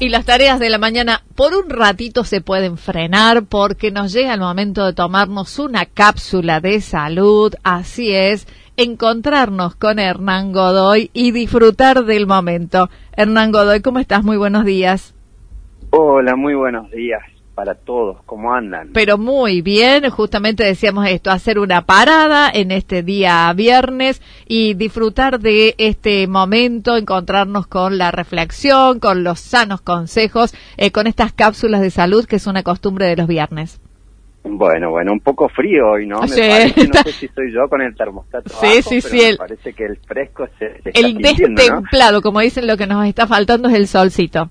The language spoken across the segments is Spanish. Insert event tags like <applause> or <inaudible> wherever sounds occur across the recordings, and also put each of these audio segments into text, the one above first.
Y las tareas de la mañana por un ratito se pueden frenar porque nos llega el momento de tomarnos una cápsula de salud, así es, encontrarnos con Hernán Godoy y disfrutar del momento. Hernán Godoy, ¿cómo estás? Muy buenos días. Hola, muy buenos días para todos, ¿cómo andan? Pero muy bien, justamente decíamos esto, hacer una parada en este día viernes y disfrutar de este momento, encontrarnos con la reflexión, con los sanos consejos, eh, con estas cápsulas de salud que es una costumbre de los viernes. Bueno, bueno, un poco frío hoy, ¿no? Sí. Me parece, no sé <laughs> si soy yo con el termostato Sí, abajo, sí, pero sí, me el- parece que el fresco se, se está El ¿no? destemplado, como dicen, lo que nos está faltando es el solcito.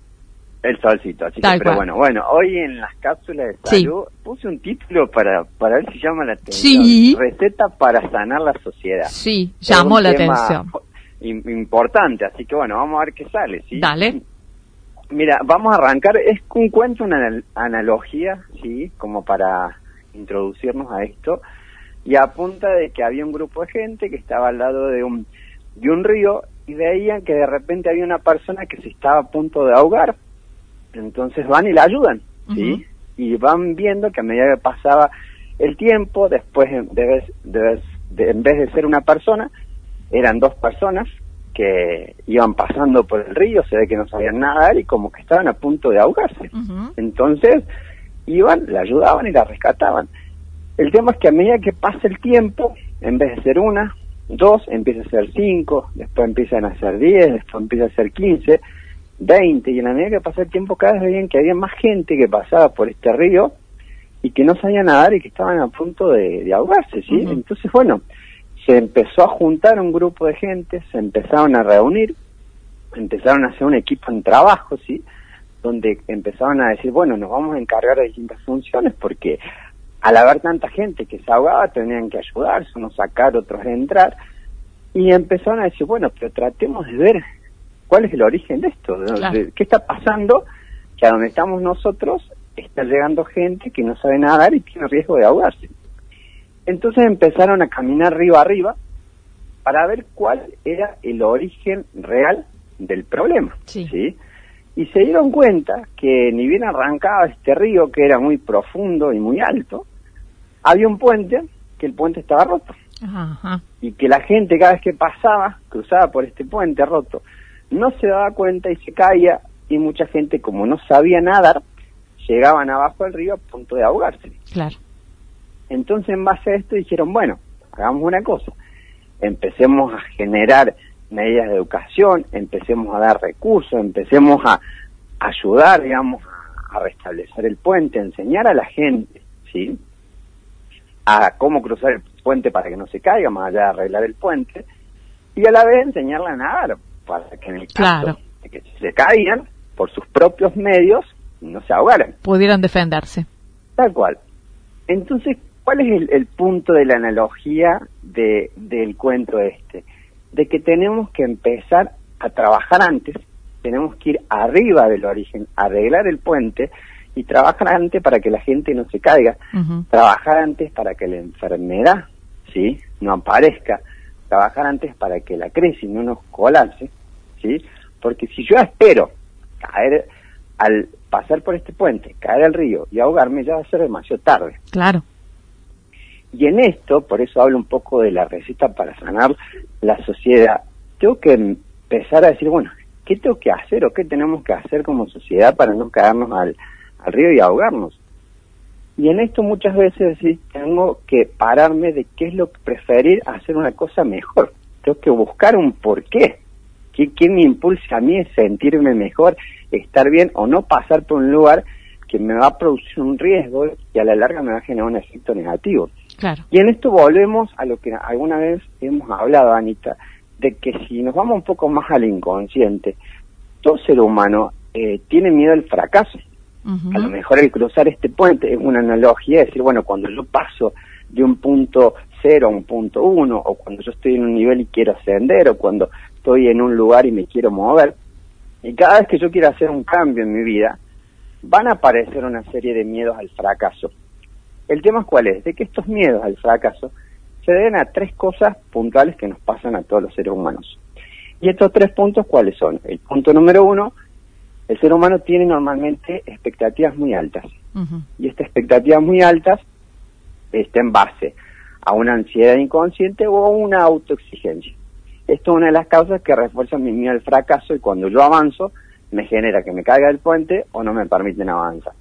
El solcito, así que, pero bueno, bueno, hoy en las cápsulas de Sí. salud puse un título para, para ver si llama la atención. Sí. Receta para sanar la sociedad. Sí, llamó la atención. <laughs> im- Importante, así que bueno, vamos a ver qué sale, ¿sí? Dale. Mira, vamos a arrancar, es un cuento, una anal- analogía, ¿sí? Como para introducirnos a esto, y apunta de que había un grupo de gente que estaba al lado de un, de un río y veían que de repente había una persona que se estaba a punto de ahogar, entonces van y la ayudan, ¿sí? Y van viendo que a medida que pasaba el tiempo, después en de en vez de ser una persona, eran dos personas que iban pasando por el río, se ve que no sabían nadar y como que estaban a punto de ahogarse. Entonces iban, la ayudaban y la rescataban. El tema es que a medida que pasa el tiempo, en vez de ser una, dos, empieza a ser cinco, después empiezan a ser diez, después empieza a ser quince, veinte, y en la medida que pasa el tiempo cada vez veían que había más gente que pasaba por este río y que no sabía nadar y que estaban a punto de, de ahogarse, ¿sí? Entonces, bueno, se empezó a juntar un grupo de gente, se empezaron a reunir, empezaron a hacer un equipo en trabajo, ¿sí? Donde empezaron a decir, bueno, nos vamos a encargar de distintas funciones porque al haber tanta gente que se ahogaba tenían que ayudarse, unos sacar, otros entrar. Y empezaron a decir, bueno, pero tratemos de ver cuál es el origen de esto, Claro. qué está pasando, que a donde estamos nosotros está llegando gente que no sabe nadar y tiene riesgo de ahogarse. Entonces empezaron a caminar río arriba para ver cuál era el origen real del problema. Sí. Y se dieron cuenta que ni bien arrancaba este río, que era muy profundo y muy alto, había un puente, que el puente estaba roto. Ajá. Y que la gente cada vez que pasaba, cruzaba por este puente roto, no se daba cuenta y se caía, y mucha gente como no sabía nadar, llegaban abajo del río a punto de ahogarse. Claro. Entonces, en base a esto, dijeron, bueno, hagamos una cosa, empecemos a generar medidas de educación, empecemos a dar recursos, empecemos a ayudar, digamos, a, restablecer el puente, a enseñar a la gente, ¿sí? A cómo cruzar el puente para que no se caiga, más allá de arreglar el puente, y a la vez enseñarla a nadar, para que en el caso Claro. de que se caían, por sus propios medios, no se ahogaran. Pudieran defenderse. Tal cual. Entonces, ¿cuál es el, el punto de la analogía de, del cuento este? De que tenemos que empezar a trabajar antes, tenemos que ir arriba del origen, arreglar el puente y trabajar antes para que la gente no se caiga, trabajar antes para que la enfermedad, ¿sí? No aparezca, trabajar antes para que la crisis no nos colapse, ¿sí? Porque si yo espero caer al pasar por este puente, caer al río y ahogarme, ya va a ser demasiado tarde. Claro. Y en esto, por eso hablo un poco de la receta para sanar la sociedad, tengo que empezar a decir, bueno, ¿qué tengo que hacer o qué tenemos que hacer como sociedad para no caernos al, al río y ahogarnos? Y en esto muchas veces sí, tengo que pararme de qué es lo que preferir hacer una cosa mejor. Tengo que buscar un porqué. ¿Qué, qué me impulsa a mí es sentirme mejor, estar bien o no pasar por un lugar que me va a producir un riesgo y a la larga me va a generar un efecto negativo? Claro. Y en esto volvemos a lo que alguna vez hemos hablado, Anita, de que si nos vamos un poco más al inconsciente, todo ser humano eh, tiene miedo al fracaso. A lo mejor el cruzar este puente es una analogía, es decir, bueno, cuando yo paso de un punto cero a un punto uno, o cuando yo estoy en un nivel y quiero ascender, o cuando estoy en un lugar y me quiero mover, y cada vez que yo quiero hacer un cambio en mi vida, van a aparecer una serie de miedos al fracaso. El tema es cuál es, de que estos miedos al fracaso se deben a tres cosas puntuales que nos pasan a todos los seres humanos. Y estos tres puntos, ¿cuáles son? El punto número uno El ser humano tiene normalmente expectativas muy altas. Y estas expectativas muy altas está en base a una ansiedad inconsciente o a una autoexigencia. Esto es una de las causas que refuerza mi miedo al fracaso y cuando yo avanzo me genera que me caiga del puente o no me permiten avanzar.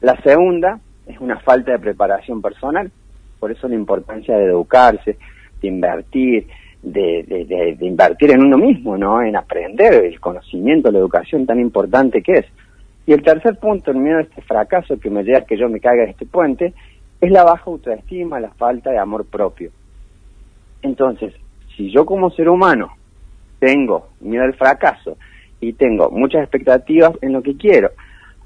La segunda es una falta de preparación personal, por eso la importancia de educarse, de invertir, de, invertir en uno mismo, ¿no? En aprender el conocimiento, la educación tan importante que es. Y el tercer punto, en medio de este fracaso que me lleva a que yo me caiga de este puente, es la baja autoestima, la falta de amor propio. Entonces, si yo como ser humano tengo miedo al fracaso y tengo muchas expectativas en lo que quiero,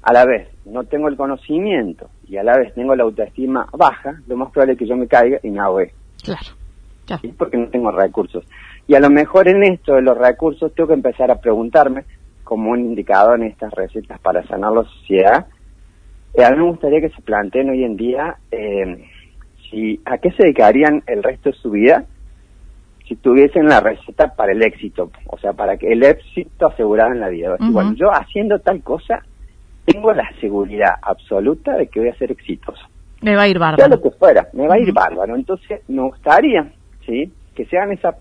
a la vez no tengo el conocimiento y a la vez tengo la autoestima baja, lo más probable es que yo me caiga y me ahogue. Claro. Porque no tengo recursos. Y a lo mejor en esto de los recursos tengo que empezar a preguntarme, como un indicador en estas recetas para sanar la sociedad, eh, a mí me gustaría que se planteen hoy en día eh, si a qué se dedicarían el resto de su vida si tuviesen la receta para el éxito, o sea, para que el éxito asegurado en la vida. Bueno, yo haciendo tal cosa tengo la seguridad absoluta de que voy a ser exitoso. Me va a ir bárbaro. Sea lo que fuera, me va a ir bárbaro. Entonces, me gustaría, ¿sí? Que se hagan esa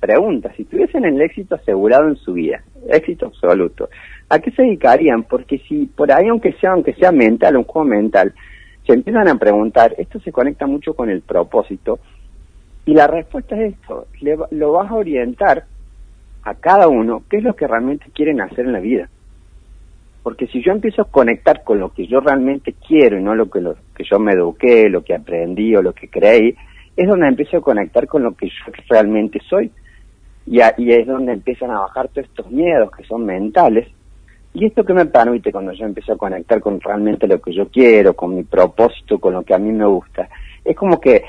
pregunta. Si tuviesen el éxito asegurado en su vida, éxito absoluto, ¿a qué se dedicarían? Porque si por ahí, aunque sea, aunque sea mental, un juego mental, se empiezan a preguntar, esto se conecta mucho con el propósito, y la respuesta es esto, le, lo vas a orientar a cada uno qué es lo que realmente quieren hacer en la vida. Porque si yo empiezo a conectar con lo que yo realmente quiero y no lo que, lo que yo me eduqué, lo que aprendí o lo que creí, es donde empiezo a conectar con lo que yo realmente soy. Y, y es donde empiezan a bajar todos estos miedos que son mentales. Y esto que me permite cuando yo empiezo a conectar con realmente lo que yo quiero, con mi propósito, con lo que a mí me gusta, es como que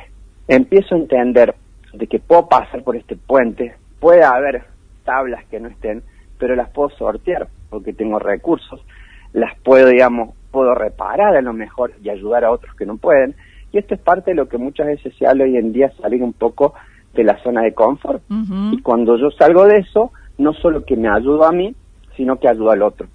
empiezo a entender de que puedo pasar por este puente, puede haber tablas que no estén, pero las puedo sortear porque tengo recursos, las puedo, digamos, puedo reparar a lo mejor y ayudar a otros que no pueden. Y esto es parte de lo que muchas veces se habla hoy en día, salir un poco de la zona de confort. Y cuando yo salgo de eso, no solo que me ayudo a mí, sino que ayudo al otro.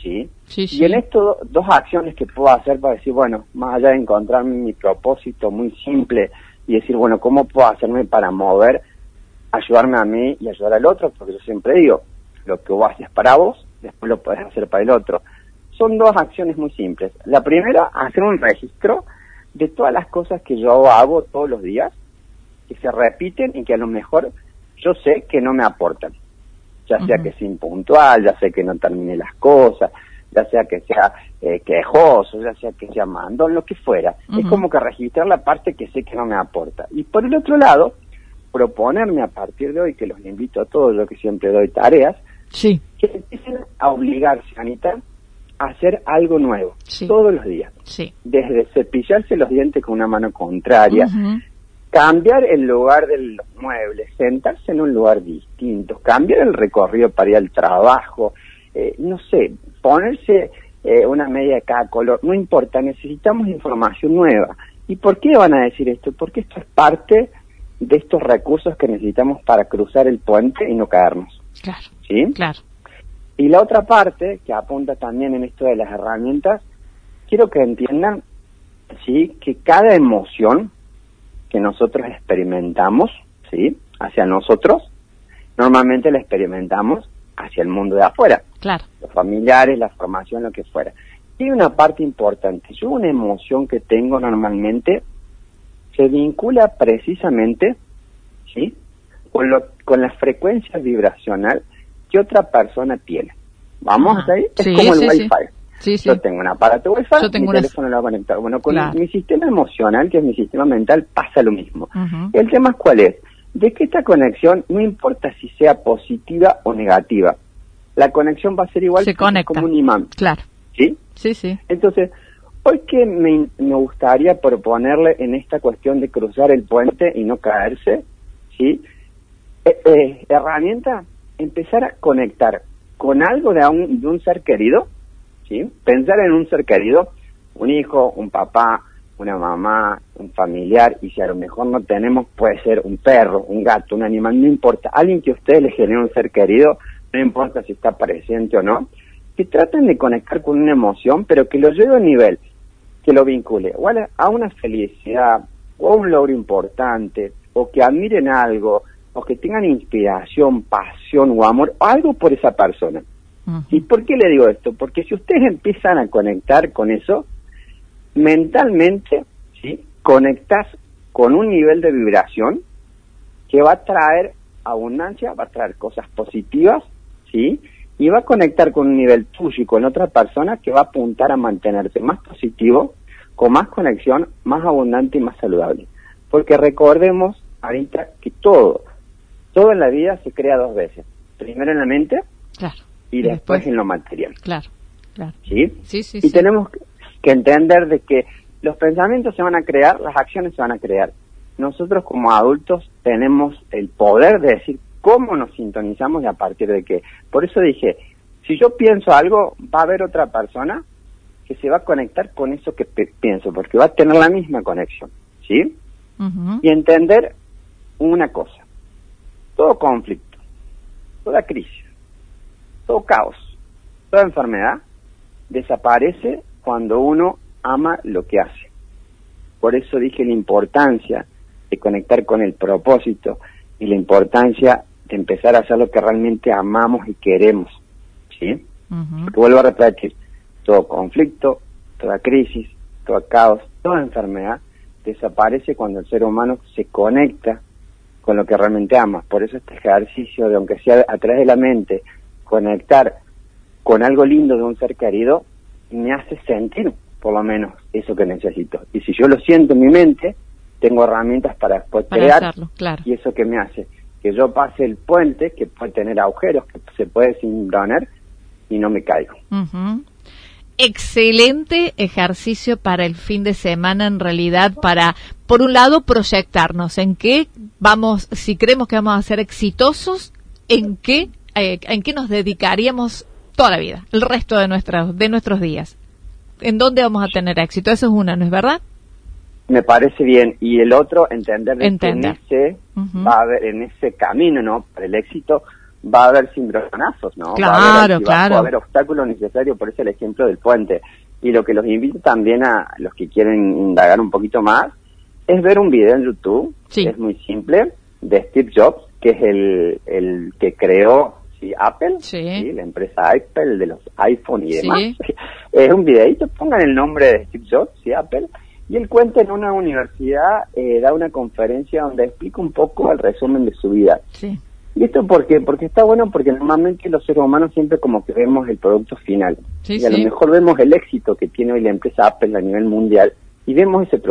¿Sí? Sí, Y en esto, dos acciones que puedo hacer para decir, bueno, más allá de encontrar mi propósito muy simple y decir, bueno, ¿cómo puedo hacerme para mover, ayudarme a mí y ayudar al otro? Porque yo siempre digo, lo que vos haces para vos, después lo podés hacer para el otro. Son dos acciones muy simples. La primera, hacer un registro de todas las cosas que yo hago todos los días, que se repiten y que a lo mejor yo sé que no me aportan. Ya sea que sea impuntual, ya sea que no termine las cosas, ya sea que sea eh, quejoso, ya sea que sea mandón, lo que fuera. Es como que registrar la parte que sé que no me aporta. Y por el otro lado, proponerme a partir de hoy, que los invito a todos, yo que siempre doy tareas, Sí. Que empiecen a obligarse, Anita, hacer algo nuevo todos los días. Sí. Desde cepillarse los dientes con una mano contraria, cambiar el lugar de los muebles, sentarse en un lugar distinto, cambiar el recorrido para ir al trabajo, eh, no sé, ponerse eh, una media de cada color, no importa, necesitamos información nueva. ¿Y por qué van a decir esto? Porque esto es parte de estos recursos que necesitamos para cruzar el puente y no caernos. Claro. ¿Sí? Claro. Y la otra parte, que apunta también en esto de las herramientas, quiero que entiendan, ¿sí? Que cada emoción que nosotros experimentamos, ¿sí? Hacia nosotros, normalmente la experimentamos hacia el mundo de afuera. Claro. Los familiares, la formación, lo que fuera. Y una parte importante, yo una emoción que tengo normalmente se vincula precisamente, ¿sí? con, lo, con la frecuencia vibracional que otra persona tiene. ¿Vamos a ahí? Es como el Wi-Fi. Yo tengo un aparato Wi-Fi, mi teléfono lo va a conectar. Bueno, con mi sistema emocional, que es mi sistema mental, pasa lo mismo. El tema es cuál es. De que esta conexión, no importa si sea positiva o negativa, la conexión va a ser igual Se como un imán. Claro. ¿Sí? Sí, sí. Entonces, hoy que me, me gustaría proponerle en esta cuestión de cruzar el puente y no caerse, ¿sí? Eh, eh, herramienta, empezar a conectar con algo de un, de un ser querido, ¿sí? Pensar en un ser querido, un hijo, un papá, una mamá, un familiar, y si a lo mejor no tenemos, puede ser un perro, un gato, un animal, no importa. Alguien que a ustedes les genere un ser querido, no importa si está presente o no, que traten de conectar con una emoción, pero que lo lleve a un nivel, que lo vincule o a una felicidad o a un logro importante, o que admiren algo, o que tengan inspiración, pasión o amor, o algo por esa persona. ¿Y por qué le digo esto? Porque si ustedes empiezan a conectar con eso, mentalmente, ¿sí? Conectas con un nivel de vibración que va a traer abundancia, va a traer cosas positivas, ¿sí? Y va a conectar con un nivel tuyo y con otra persona que va a apuntar a mantenerte más positivo, con más conexión, más abundante y más saludable. Porque recordemos ahorita que todo, todo en la vida se crea dos veces. Primero en la mente y, después, en lo material. Claro, claro. ¿Sí? Sí, sí, y tenemos que entender de que los pensamientos se van a crear, las acciones se van a crear. Nosotros como adultos tenemos el poder de decir cómo nos sintonizamos y a partir de qué. Por eso dije, si yo pienso algo, va a haber otra persona que se va a conectar con eso que pienso, porque va a tener la misma conexión, ¿sí? Y entender una cosa, todo conflicto, toda crisis, todo caos, toda enfermedad desaparece cuando uno ama lo que hace. Por eso dije la importancia de conectar con el propósito y la importancia de empezar a hacer lo que realmente amamos y queremos. ¿Sí? vuelvo a repetir, todo conflicto, toda crisis, todo caos, toda enfermedad desaparece cuando el ser humano se conecta con lo que realmente ama. Por eso este ejercicio de, aunque sea a través de la mente, conectar con algo lindo de un ser querido, me hace sentir por lo menos eso que necesito. Y si yo lo siento en mi mente, tengo herramientas para, crear claro. y eso que me hace que yo pase el puente, que puede tener agujeros, que se puede cimbronar y no me caigo. Excelente ejercicio para el fin de semana, en realidad, para, por un lado, proyectarnos en qué vamos, si creemos que vamos a ser exitosos, en qué, eh, en qué nos dedicaríamos toda la vida, el resto de, nuestros de nuestros días. ¿En dónde vamos a tener éxito? Eso es una, ¿no es verdad? Me parece bien. Y el otro, entender, que en ese, va a haber, en ese camino, ¿no? Para el éxito, va a haber cimbronazos, ¿no? Claro, va a haber, claro. Va a haber obstáculos necesarios, por eso el ejemplo del puente. Y lo que los invito también a los que quieren indagar un poquito más, es ver un video en YouTube, sí. es muy simple, de Steve Jobs, que es el, el que creó sí, Apple, sí. la empresa Apple de los iPhone y demás. <laughs> es un videito, pongan el nombre de Steve Jobs, sí, Apple, y él cuenta en una universidad, eh, da una conferencia donde explica un poco el resumen de su vida. Sí. ¿Y esto por qué? Porque está bueno porque normalmente los seres humanos siempre como que vemos el producto final. Sí, y a lo mejor vemos el éxito que tiene hoy la empresa Apple a nivel mundial y vemos ese